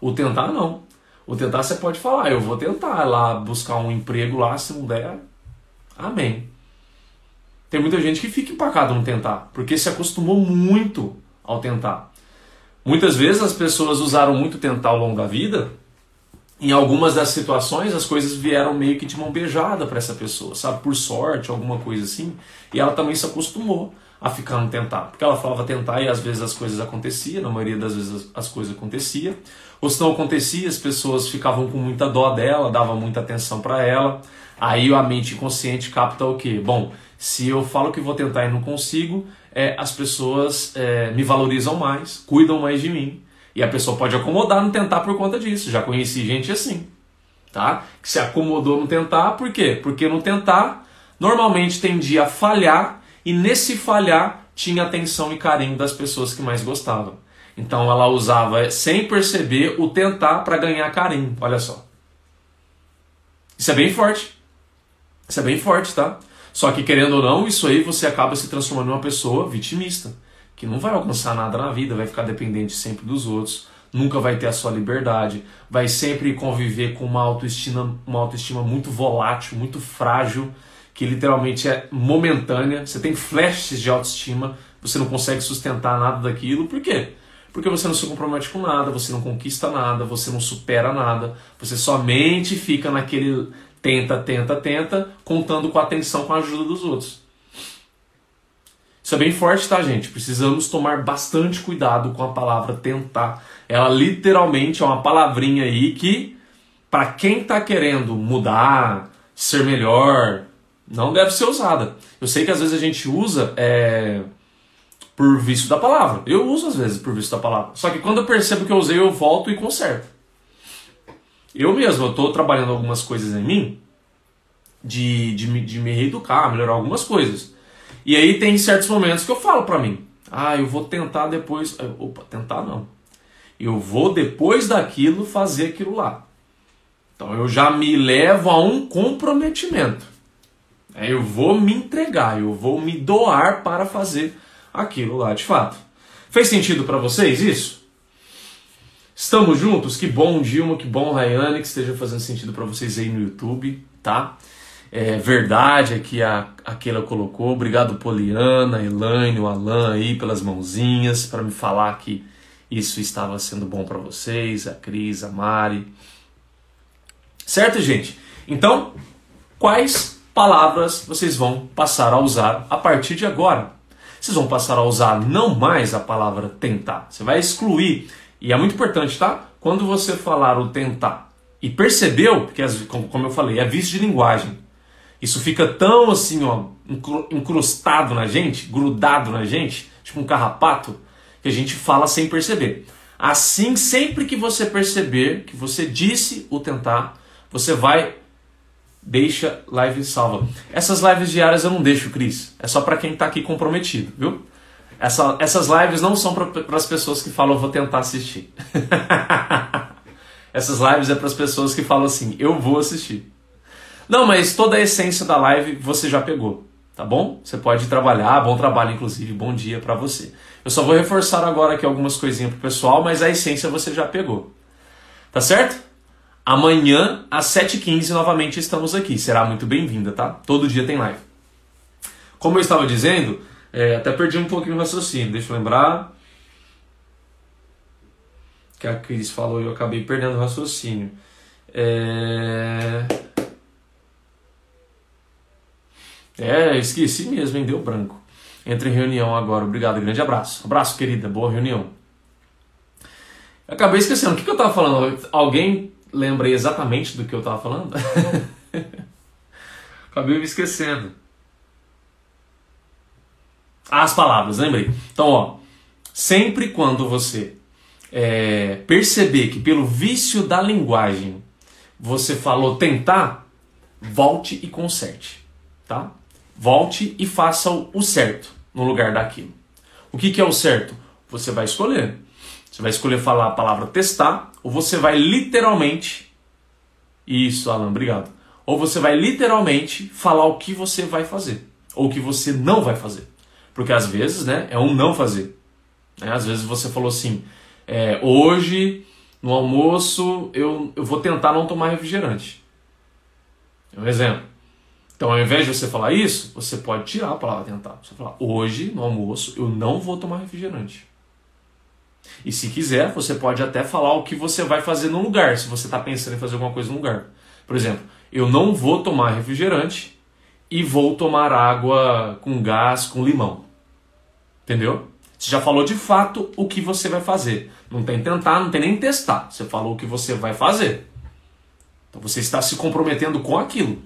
O tentar não. O tentar você pode falar, eu vou tentar lá buscar um emprego lá, se não der, amém. Tem muita gente que fica empacado no tentar, porque se acostumou muito ao tentar. Muitas vezes as pessoas usaram muito tentar ao longo da vida. Em algumas das situações as coisas vieram meio que de mão beijada para essa pessoa, sabe? Por sorte, alguma coisa assim. E ela também se acostumou a ficar no tentar. Porque ela falava tentar e às vezes as coisas aconteciam, na maioria das vezes as coisas aconteciam. Ou se não acontecia, as pessoas ficavam com muita dó dela, davam muita atenção para ela. Aí a mente inconsciente capta o que? Bom, se eu falo que vou tentar e não consigo, é, as pessoas é, me valorizam mais, cuidam mais de mim. E a pessoa pode acomodar no tentar por conta disso. Já conheci gente assim, tá? Que se acomodou no tentar, por quê? Porque no tentar, normalmente tendia a falhar e nesse falhar tinha atenção e carinho das pessoas que mais gostavam. Então ela usava sem perceber o tentar para ganhar carinho. Olha só. Isso é bem forte. Isso é bem forte, tá? Só que querendo ou não, isso aí você acaba se transformando em uma pessoa vitimista, que não vai alcançar nada na vida, vai ficar dependente sempre dos outros, nunca vai ter a sua liberdade, vai sempre conviver com uma autoestima, uma autoestima muito volátil, muito frágil, que literalmente é momentânea. Você tem flashes de autoestima, você não consegue sustentar nada daquilo. Por quê? Porque você não se compromete com nada, você não conquista nada, você não supera nada, você somente fica naquele tenta, tenta, tenta, contando com a atenção, com a ajuda dos outros. Isso é bem forte, tá, gente? Precisamos tomar bastante cuidado com a palavra tentar. Ela literalmente é uma palavrinha aí que, para quem está querendo mudar, ser melhor, não deve ser usada. Eu sei que às vezes a gente usa é, por vício da palavra. Eu uso às vezes por vício da palavra. Só que quando eu percebo que eu usei, eu volto e conserto. Eu mesmo, eu estou trabalhando algumas coisas em mim de, de, de me reeducar, melhorar algumas coisas. E aí tem certos momentos que eu falo para mim, ah, eu vou tentar depois. Opa, tentar não. Eu vou depois daquilo fazer aquilo lá. Então eu já me levo a um comprometimento. É, eu vou me entregar, eu vou me doar para fazer aquilo lá de fato. Fez sentido para vocês isso? Estamos juntos? Que bom, Dilma, que bom, Rayane, que esteja fazendo sentido para vocês aí no YouTube, tá? É verdade aqui a aquela colocou. Obrigado, Poliana, Elaine, o Alan aí pelas mãozinhas para me falar que isso estava sendo bom para vocês, a Cris, a Mari. Certo, gente? Então, quais palavras vocês vão passar a usar a partir de agora? Vocês vão passar a usar não mais a palavra tentar. Você vai excluir e é muito importante, tá? Quando você falar o tentar e percebeu, porque como eu falei, é vício de linguagem. Isso fica tão assim, ó, incrustado na gente, grudado na gente, tipo um carrapato, que a gente fala sem perceber. Assim, sempre que você perceber que você disse o tentar, você vai deixa live salva. Essas lives diárias eu não deixo, Cris. É só para quem está aqui comprometido, viu? Essa, essas lives não são para as pessoas que falam, vou tentar assistir. essas lives é para as pessoas que falam assim, eu vou assistir. Não, mas toda a essência da live você já pegou, tá bom? Você pode trabalhar, bom trabalho inclusive, bom dia para você. Eu só vou reforçar agora aqui algumas coisinhas pro pessoal, mas a essência você já pegou. Tá certo? Amanhã, às 7h15, novamente estamos aqui. Será muito bem-vinda, tá? Todo dia tem live. Como eu estava dizendo, é, até perdi um pouquinho o raciocínio, deixa eu lembrar. Que a Cris falou e eu acabei perdendo o raciocínio. É... é, esqueci mesmo, hein? Deu branco. Entre em reunião agora. Obrigado, grande abraço. Abraço, querida. Boa reunião. acabei esquecendo. O que, que eu estava falando? Alguém lembra exatamente do que eu estava falando? acabei me esquecendo. As palavras, lembrei. Então, ó, sempre quando você é, perceber que pelo vício da linguagem você falou tentar, volte e conserte, tá? Volte e faça o certo no lugar daquilo. O que, que é o certo? Você vai escolher. Você vai escolher falar a palavra testar ou você vai literalmente. Isso, Alan, obrigado. Ou você vai literalmente falar o que você vai fazer ou o que você não vai fazer. Porque às vezes né, é um não fazer. Né? Às vezes você falou assim: é, hoje no almoço eu, eu vou tentar não tomar refrigerante. É um exemplo. Então, ao invés de você falar isso, você pode tirar a palavra tentar. Você falar, hoje no almoço eu não vou tomar refrigerante. E se quiser, você pode até falar o que você vai fazer no lugar, se você está pensando em fazer alguma coisa no lugar. Por exemplo, eu não vou tomar refrigerante e vou tomar água com gás, com limão. Entendeu? Você já falou de fato o que você vai fazer. Não tem tentar, não tem nem testar. Você falou o que você vai fazer. Então você está se comprometendo com aquilo.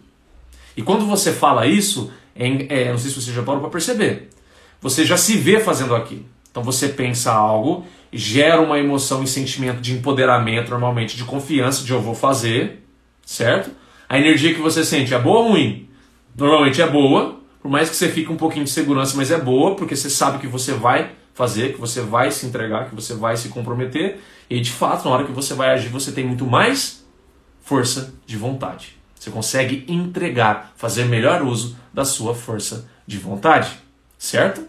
E quando você fala isso, é, é, não sei se você já parou para perceber, você já se vê fazendo aquilo. Então você pensa algo, gera uma emoção e sentimento de empoderamento, normalmente de confiança, de eu vou fazer, certo? A energia que você sente é boa ou ruim? Normalmente é boa, por mais que você fique um pouquinho de segurança, mas é boa, porque você sabe que você vai fazer, que você vai se entregar, que você vai se comprometer, e de fato, na hora que você vai agir, você tem muito mais força de vontade. Você consegue entregar, fazer melhor uso da sua força de vontade, certo?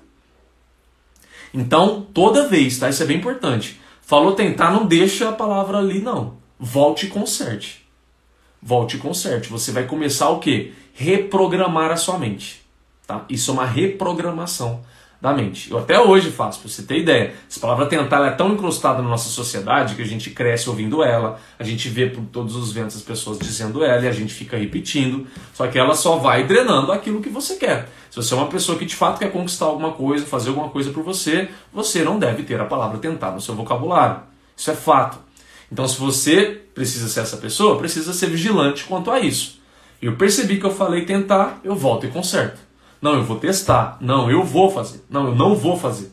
Então, toda vez, tá? Isso é bem importante. Falou tentar, não deixa a palavra ali, não. Volte e conserte. Volte e conserte. Você vai começar o quê? Reprogramar a sua mente. Tá? Isso é uma reprogramação da mente. Eu até hoje faço, para você ter ideia. Essa palavra tentar é tão incrustada na nossa sociedade que a gente cresce ouvindo ela, a gente vê por todos os ventos as pessoas dizendo ela e a gente fica repetindo. Só que ela só vai drenando aquilo que você quer. Se você é uma pessoa que de fato quer conquistar alguma coisa, fazer alguma coisa por você, você não deve ter a palavra tentar no seu vocabulário. Isso é fato. Então, se você precisa ser essa pessoa, precisa ser vigilante quanto a isso. Eu percebi que eu falei tentar, eu volto e conserto. Não, eu vou testar. Não, eu vou fazer. Não, eu não vou fazer.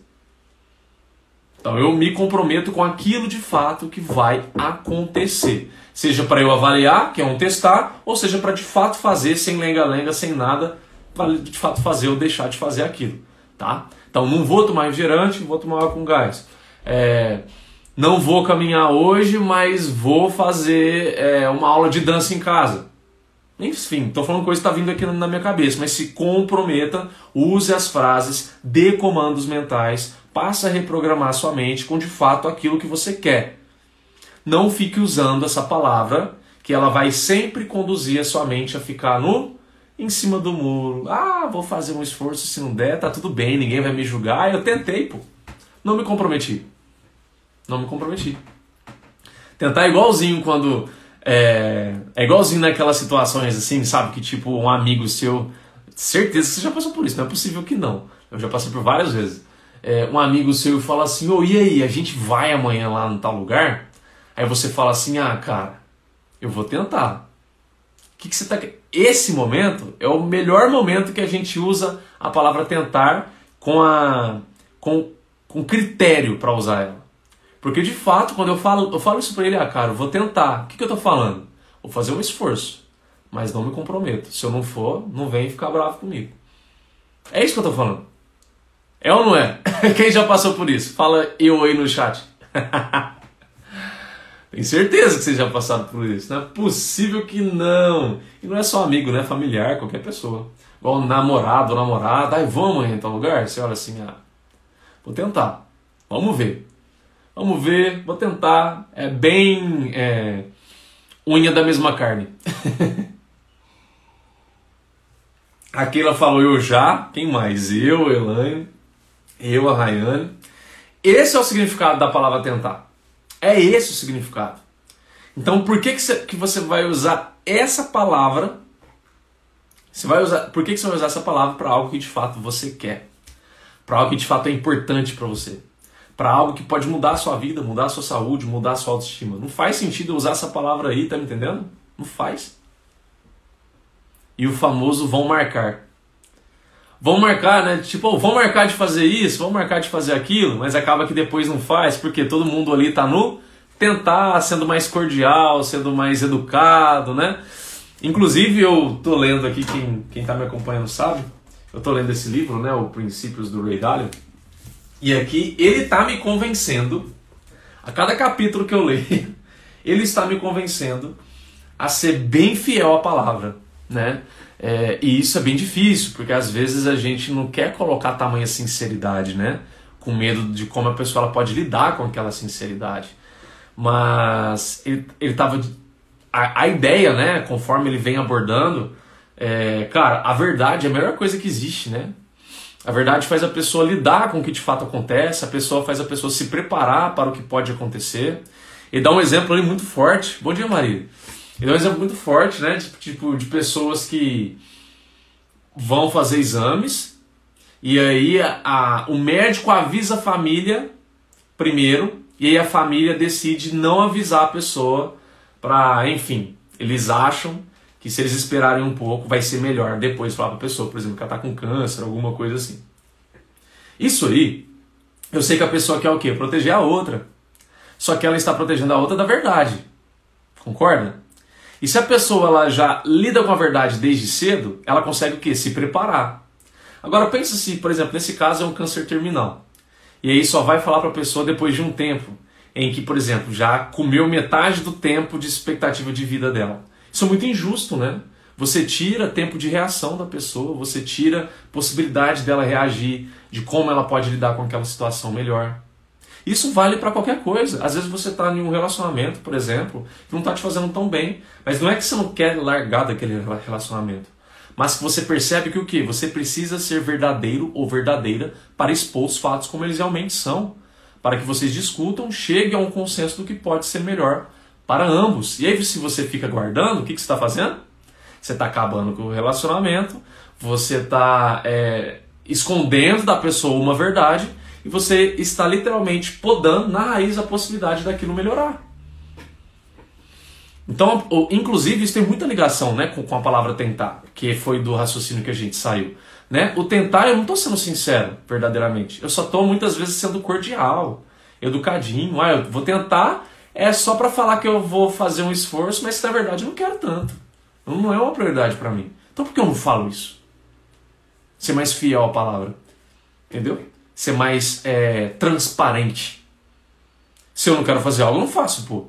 Então eu me comprometo com aquilo de fato que vai acontecer. Seja para eu avaliar, que é um testar, ou seja para de fato fazer sem lenga-lenga, sem nada, para de fato fazer ou deixar de fazer aquilo. Tá? Então não vou tomar refrigerante, vou tomar água com gás. É, não vou caminhar hoje, mas vou fazer é, uma aula de dança em casa. Enfim, estou falando coisa que está vindo aqui na minha cabeça, mas se comprometa, use as frases, dê comandos mentais, passe a reprogramar sua mente com de fato aquilo que você quer. Não fique usando essa palavra, que ela vai sempre conduzir a sua mente a ficar no em cima do muro. Ah, vou fazer um esforço, se não der, tá tudo bem, ninguém vai me julgar. Eu tentei, pô. Não me comprometi. Não me comprometi. Tentar igualzinho quando é, é igualzinho naquelas situações assim, sabe? Que tipo, um amigo seu. Certeza que você já passou por isso, não é possível que não. Eu já passei por várias vezes. É, um amigo seu fala assim: Ô, oh, e aí, a gente vai amanhã lá no tal lugar? Aí você fala assim: Ah, cara, eu vou tentar. O que, que você tá. Esse momento é o melhor momento que a gente usa a palavra tentar com, a, com, com critério para usar ela. Porque de fato, quando eu falo, eu falo isso para ele, ah, cara, vou tentar. O que, que eu tô falando? Vou fazer um esforço, mas não me comprometo. Se eu não for, não vem ficar bravo comigo. É isso que eu tô falando. É ou não é? Quem já passou por isso? Fala eu aí no chat. Tenho certeza que vocês já passaram por isso. Não é possível que não. E não é só amigo, né? Familiar, qualquer pessoa. Igual namorado namorada. Ai, vamos em tal lugar? Você olha assim, ah, vou tentar. Vamos ver. Vamos ver, vou tentar. É bem é, unha da mesma carne. a Keila falou eu já, quem mais? Eu, Elaine, eu, a Rayane. Esse é o significado da palavra tentar. É esse o significado. Então por que, que você vai usar essa palavra? Você vai usar, por que, que você vai usar essa palavra para algo que de fato você quer? Para algo que de fato é importante para você? Para algo que pode mudar a sua vida, mudar a sua saúde, mudar a sua autoestima. Não faz sentido usar essa palavra aí, tá me entendendo? Não faz. E o famoso vão marcar. Vão marcar, né? Tipo, oh, vão marcar de fazer isso, vão marcar de fazer aquilo, mas acaba que depois não faz, porque todo mundo ali tá no tentar, sendo mais cordial, sendo mais educado, né? Inclusive, eu tô lendo aqui, quem, quem tá me acompanhando sabe, eu tô lendo esse livro, né? O Princípios do Ray Dalio. E aqui ele está me convencendo, a cada capítulo que eu leio, ele está me convencendo a ser bem fiel à palavra, né? É, e isso é bem difícil, porque às vezes a gente não quer colocar tamanha sinceridade, né? Com medo de como a pessoa pode lidar com aquela sinceridade. Mas ele estava. A, a, ideia, né? Conforme ele vem abordando, é, cara, a verdade é a melhor coisa que existe, né? A verdade faz a pessoa lidar com o que de fato acontece, a pessoa faz a pessoa se preparar para o que pode acontecer. E dá um exemplo ali muito forte. Bom dia, Maria. E dá um exemplo muito forte, né? Tipo de pessoas que vão fazer exames e aí a, a, o médico avisa a família primeiro e aí a família decide não avisar a pessoa para, enfim, eles acham que se eles esperarem um pouco vai ser melhor depois falar para a pessoa, por exemplo, que ela está com câncer, alguma coisa assim. Isso aí, eu sei que a pessoa quer o quê? Proteger a outra. Só que ela está protegendo a outra da verdade. Concorda? E se a pessoa ela já lida com a verdade desde cedo, ela consegue o quê? Se preparar. Agora pensa se, por exemplo, nesse caso é um câncer terminal. E aí só vai falar para a pessoa depois de um tempo em que, por exemplo, já comeu metade do tempo de expectativa de vida dela. Isso é muito injusto, né? Você tira tempo de reação da pessoa, você tira possibilidade dela reagir, de como ela pode lidar com aquela situação melhor. Isso vale para qualquer coisa. Às vezes você está em um relacionamento, por exemplo, que não está te fazendo tão bem, mas não é que você não quer largar daquele relacionamento, mas que você percebe que o que? Você precisa ser verdadeiro ou verdadeira para expor os fatos como eles realmente são, para que vocês discutam, cheguem a um consenso do que pode ser melhor para ambos. E aí, se você fica guardando, o que, que você está fazendo? Você está acabando com o relacionamento, você está é, escondendo da pessoa uma verdade e você está literalmente podando na raiz a possibilidade daquilo melhorar. Então, inclusive, isso tem muita ligação né, com, com a palavra tentar, que foi do raciocínio que a gente saiu. Né? O tentar, eu não estou sendo sincero, verdadeiramente. Eu só estou muitas vezes sendo cordial, educadinho. Ah, eu vou tentar, é só para falar que eu vou fazer um esforço, mas na verdade eu não quero tanto. Não é uma prioridade para mim. Então por que eu não falo isso? Ser mais fiel à palavra. Entendeu? Ser mais é, transparente. Se eu não quero fazer algo, eu não faço, pô.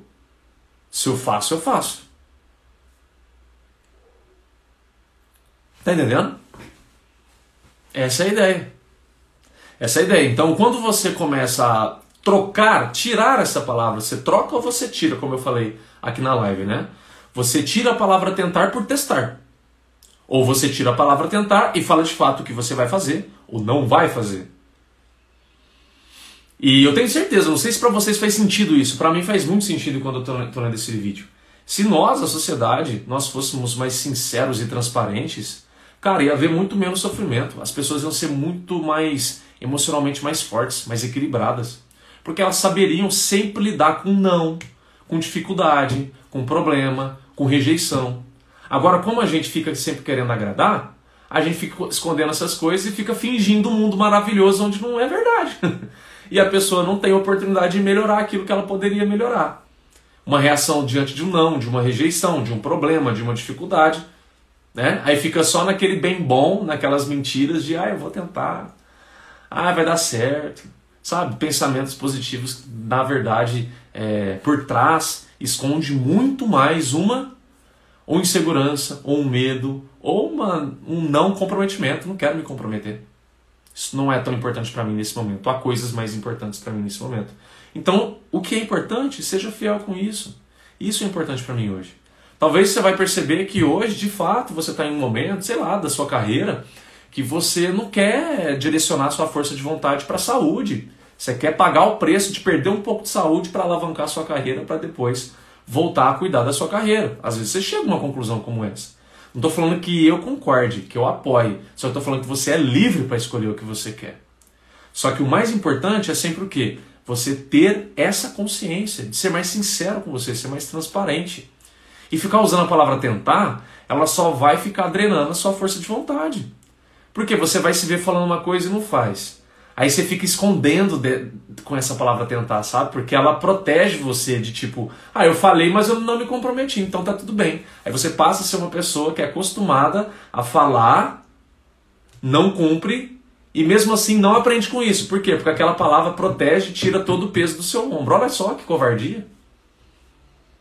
Se eu faço, eu faço. Tá entendendo? Essa é a ideia. Essa é a ideia. Então, quando você começa trocar, tirar essa palavra, você troca ou você tira, como eu falei aqui na live, né? Você tira a palavra tentar por testar. Ou você tira a palavra tentar e fala de fato o que você vai fazer ou não vai fazer. E eu tenho certeza, não sei se para vocês faz sentido isso, para mim faz muito sentido quando eu estou lendo esse vídeo. Se nós, a sociedade, nós fôssemos mais sinceros e transparentes, cara, ia haver muito menos sofrimento. As pessoas iam ser muito mais emocionalmente mais fortes, mais equilibradas. Porque elas saberiam sempre lidar com não, com dificuldade, com problema, com rejeição. Agora, como a gente fica sempre querendo agradar, a gente fica escondendo essas coisas e fica fingindo um mundo maravilhoso onde não é verdade. e a pessoa não tem oportunidade de melhorar aquilo que ela poderia melhorar. Uma reação diante de um não, de uma rejeição, de um problema, de uma dificuldade. Né? Aí fica só naquele bem bom, naquelas mentiras de ah, eu vou tentar, ah, vai dar certo. Sabe? Pensamentos positivos, na verdade, é, por trás, esconde muito mais uma ou insegurança, ou um medo, ou uma, um não comprometimento. Não quero me comprometer. Isso não é tão importante para mim nesse momento. Há coisas mais importantes para mim nesse momento. Então, o que é importante, seja fiel com isso. Isso é importante para mim hoje. Talvez você vai perceber que hoje, de fato, você está em um momento, sei lá, da sua carreira, que você não quer direcionar sua força de vontade para a saúde. Você quer pagar o preço de perder um pouco de saúde para alavancar sua carreira para depois voltar a cuidar da sua carreira. Às vezes você chega a uma conclusão como essa. Não estou falando que eu concorde, que eu apoie, só estou falando que você é livre para escolher o que você quer. Só que o mais importante é sempre o quê? Você ter essa consciência, de ser mais sincero com você, ser mais transparente. E ficar usando a palavra tentar, ela só vai ficar drenando a sua força de vontade. Porque você vai se ver falando uma coisa e não faz. Aí você fica escondendo de, com essa palavra tentar, sabe? Porque ela protege você de tipo, ah, eu falei, mas eu não me comprometi, então tá tudo bem. Aí você passa a ser uma pessoa que é acostumada a falar, não cumpre e mesmo assim não aprende com isso. Por quê? Porque aquela palavra protege, tira todo o peso do seu ombro. Olha só que covardia.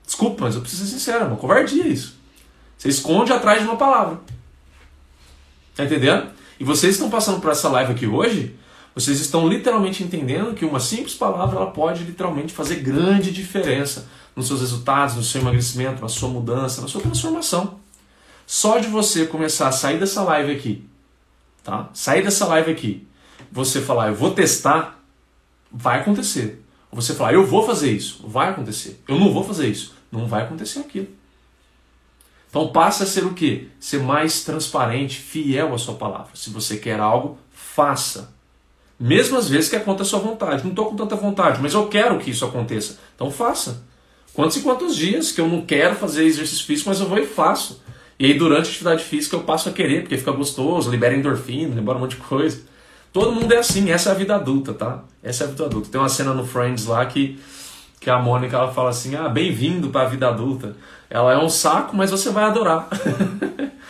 Desculpa, mas eu preciso ser sincero, é uma covardia isso. Você esconde atrás de uma palavra. Tá entendendo? E vocês estão passando por essa live aqui hoje vocês estão literalmente entendendo que uma simples palavra ela pode literalmente fazer grande diferença nos seus resultados, no seu emagrecimento, na sua mudança, na sua transformação. Só de você começar a sair dessa live aqui, tá? Sair dessa live aqui, você falar, eu vou testar, vai acontecer. Você falar, eu vou fazer isso, vai acontecer. Eu não vou fazer isso, não vai acontecer aquilo. Então passa a ser o quê? Ser mais transparente, fiel à sua palavra. Se você quer algo, faça. Mesmo às vezes que é contra a sua vontade. Não estou com tanta vontade, mas eu quero que isso aconteça. Então faça. Quantos e quantos dias que eu não quero fazer exercício físico, mas eu vou e faço. E aí durante a atividade física eu passo a querer, porque fica gostoso, libera endorfina, libera um monte de coisa. Todo mundo é assim, essa é a vida adulta, tá? Essa é a vida adulta. Tem uma cena no Friends lá que, que a Mônica ela fala assim: ah, bem-vindo para a vida adulta. Ela é um saco, mas você vai adorar.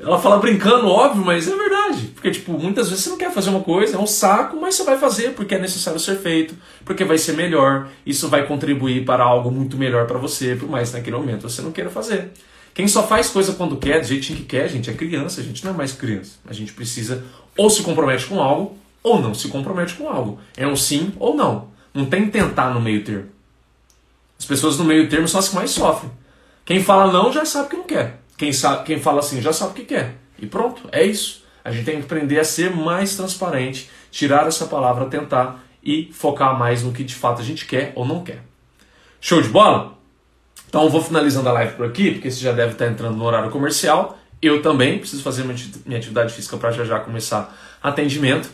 Ela fala brincando, óbvio, mas é verdade. Porque, tipo, muitas vezes você não quer fazer uma coisa, é um saco, mas você vai fazer porque é necessário ser feito, porque vai ser melhor, isso vai contribuir para algo muito melhor para você, por mais naquele momento você não queira fazer. Quem só faz coisa quando quer, do jeitinho que quer, gente, é criança, a gente não é mais criança. A gente precisa ou se compromete com algo ou não se compromete com algo. É um sim ou não. Não tem tentar no meio termo. As pessoas no meio termo são as que mais sofrem. Quem fala não já sabe que não quer. Quem, sabe, quem fala assim já sabe o que quer. E pronto, é isso. A gente tem que aprender a ser mais transparente, tirar essa palavra tentar e focar mais no que de fato a gente quer ou não quer. Show de bola? Então vou finalizando a live por aqui, porque você já deve estar entrando no horário comercial. Eu também preciso fazer minha atividade física para já já começar atendimento.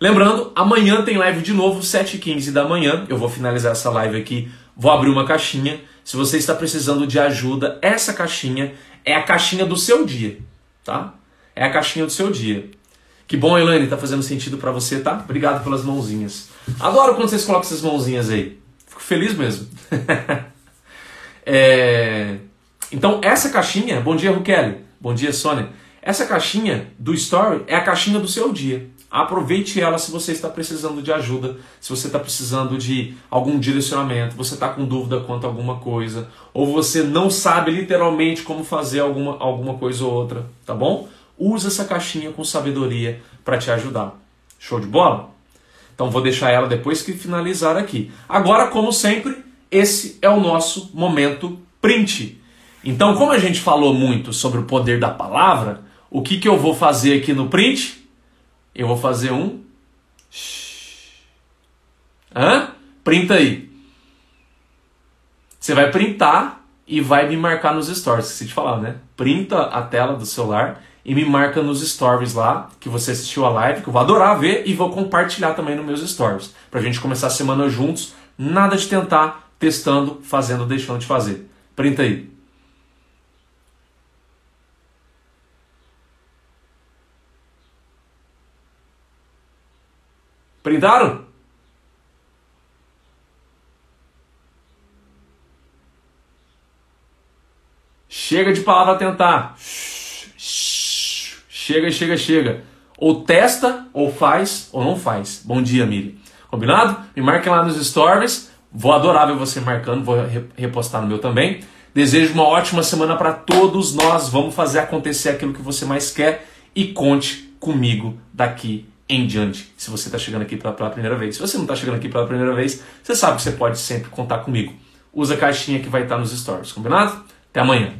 Lembrando, amanhã tem live de novo, 7h15 da manhã. Eu vou finalizar essa live aqui, vou abrir uma caixinha. Se você está precisando de ajuda, essa caixinha é a caixinha do seu dia, tá? É a caixinha do seu dia. Que bom, Elaine, tá fazendo sentido para você, tá? Obrigado pelas mãozinhas. Adoro quando vocês colocam essas mãozinhas aí. Fico feliz mesmo. é... Então, essa caixinha, bom dia, Rukeli. Bom dia, Sônia. Essa caixinha do Story é a caixinha do seu dia. Aproveite ela se você está precisando de ajuda, se você está precisando de algum direcionamento, você está com dúvida quanto a alguma coisa, ou você não sabe literalmente como fazer alguma, alguma coisa ou outra, tá bom? Use essa caixinha com sabedoria para te ajudar. Show de bola? Então vou deixar ela depois que finalizar aqui. Agora, como sempre, esse é o nosso momento print. Então, como a gente falou muito sobre o poder da palavra, o que, que eu vou fazer aqui no print? Eu vou fazer um. Hã? Printa aí. Você vai printar e vai me marcar nos stories. Esqueci de falar, né? Printa a tela do celular e me marca nos stories lá que você assistiu a live, que eu vou adorar ver e vou compartilhar também nos meus stories. Pra gente começar a semana juntos. Nada de tentar, testando, fazendo, deixando de fazer. Printa aí. Printaram? Chega de palavra tentar. Chega, chega, chega. Ou testa, ou faz, ou não faz. Bom dia, Miri. Combinado? Me marquem lá nos stories. Vou adorar ver você marcando, vou repostar no meu também. Desejo uma ótima semana para todos nós. Vamos fazer acontecer aquilo que você mais quer e conte comigo daqui em diante, se você está chegando aqui pela, pela, primeira vez. Se você não está chegando aqui pela primeira vez, você sabe que você pode sempre contar comigo. Usa a caixinha que vai estar nos stories, combinado? Até amanhã.